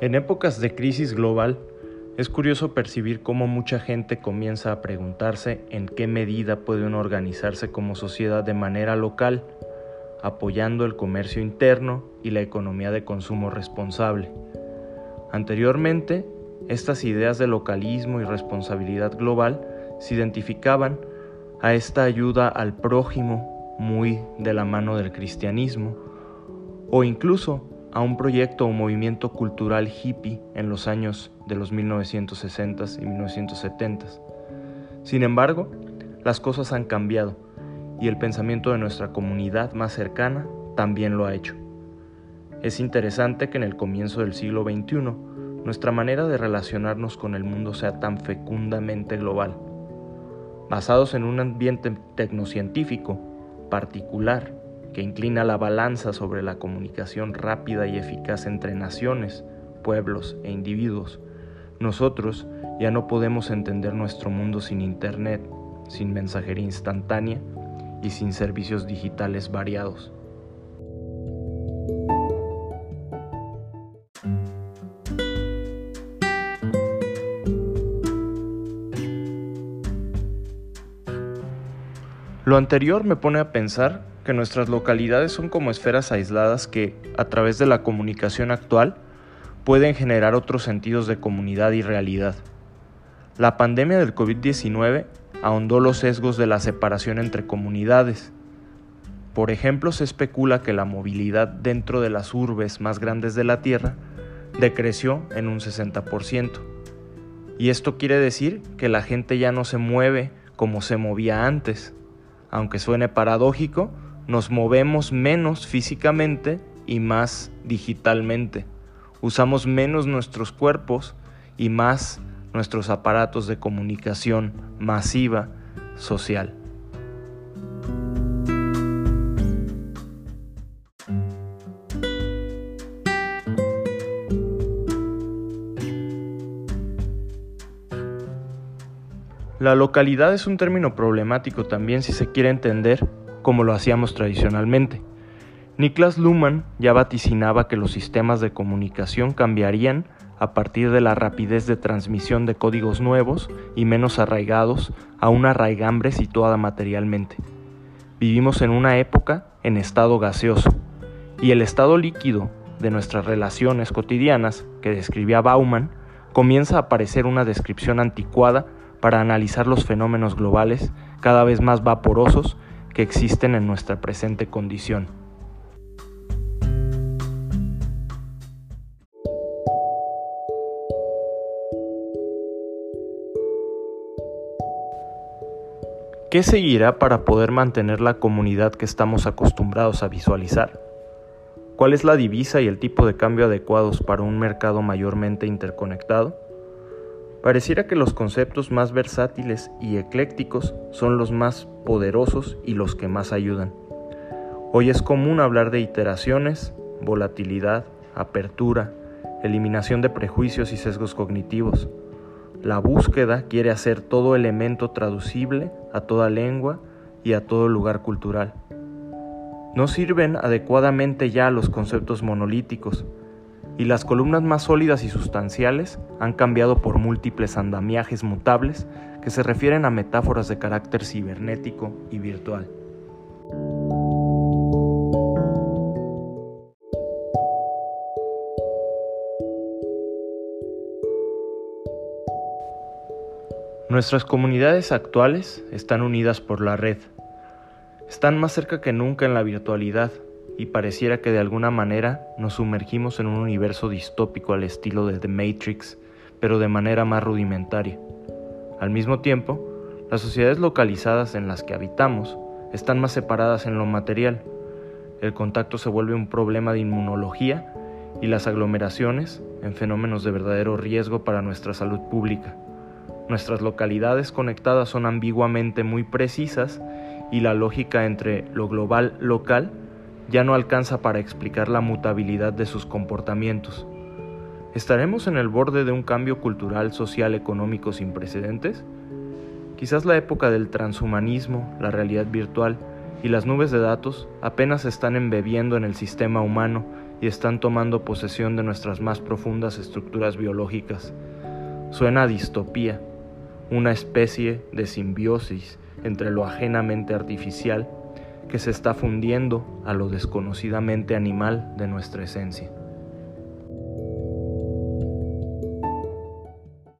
En épocas de crisis global, es curioso percibir cómo mucha gente comienza a preguntarse en qué medida puede uno organizarse como sociedad de manera local, apoyando el comercio interno y la economía de consumo responsable. Anteriormente, estas ideas de localismo y responsabilidad global se identificaban a esta ayuda al prójimo muy de la mano del cristianismo, o incluso a un proyecto o movimiento cultural hippie en los años de los 1960s y 1970s. Sin embargo, las cosas han cambiado y el pensamiento de nuestra comunidad más cercana también lo ha hecho. Es interesante que en el comienzo del siglo XXI nuestra manera de relacionarnos con el mundo sea tan fecundamente global, basados en un ambiente tecnocientífico particular que inclina la balanza sobre la comunicación rápida y eficaz entre naciones, pueblos e individuos. Nosotros ya no podemos entender nuestro mundo sin Internet, sin mensajería instantánea y sin servicios digitales variados. Lo anterior me pone a pensar que nuestras localidades son como esferas aisladas que, a través de la comunicación actual, pueden generar otros sentidos de comunidad y realidad. La pandemia del COVID-19 ahondó los sesgos de la separación entre comunidades. Por ejemplo, se especula que la movilidad dentro de las urbes más grandes de la Tierra decreció en un 60%. Y esto quiere decir que la gente ya no se mueve como se movía antes aunque suene paradójico, nos movemos menos físicamente y más digitalmente. Usamos menos nuestros cuerpos y más nuestros aparatos de comunicación masiva social. La localidad es un término problemático también si se quiere entender como lo hacíamos tradicionalmente. Niklas Luhmann ya vaticinaba que los sistemas de comunicación cambiarían a partir de la rapidez de transmisión de códigos nuevos y menos arraigados a una raigambre situada materialmente. Vivimos en una época en estado gaseoso, y el estado líquido de nuestras relaciones cotidianas, que describía Bauman, comienza a aparecer una descripción anticuada para analizar los fenómenos globales cada vez más vaporosos que existen en nuestra presente condición. ¿Qué seguirá para poder mantener la comunidad que estamos acostumbrados a visualizar? ¿Cuál es la divisa y el tipo de cambio adecuados para un mercado mayormente interconectado? Pareciera que los conceptos más versátiles y eclécticos son los más poderosos y los que más ayudan. Hoy es común hablar de iteraciones, volatilidad, apertura, eliminación de prejuicios y sesgos cognitivos. La búsqueda quiere hacer todo elemento traducible a toda lengua y a todo lugar cultural. No sirven adecuadamente ya los conceptos monolíticos, y las columnas más sólidas y sustanciales han cambiado por múltiples andamiajes mutables que se refieren a metáforas de carácter cibernético y virtual. Nuestras comunidades actuales están unidas por la red. Están más cerca que nunca en la virtualidad y pareciera que de alguna manera nos sumergimos en un universo distópico al estilo de The Matrix, pero de manera más rudimentaria. Al mismo tiempo, las sociedades localizadas en las que habitamos están más separadas en lo material. El contacto se vuelve un problema de inmunología y las aglomeraciones en fenómenos de verdadero riesgo para nuestra salud pública. Nuestras localidades conectadas son ambiguamente muy precisas y la lógica entre lo global local ya no alcanza para explicar la mutabilidad de sus comportamientos. ¿Estaremos en el borde de un cambio cultural, social, económico sin precedentes? Quizás la época del transhumanismo, la realidad virtual y las nubes de datos apenas están embebiendo en el sistema humano y están tomando posesión de nuestras más profundas estructuras biológicas. Suena a distopía, una especie de simbiosis entre lo ajenamente artificial que se está fundiendo a lo desconocidamente animal de nuestra esencia.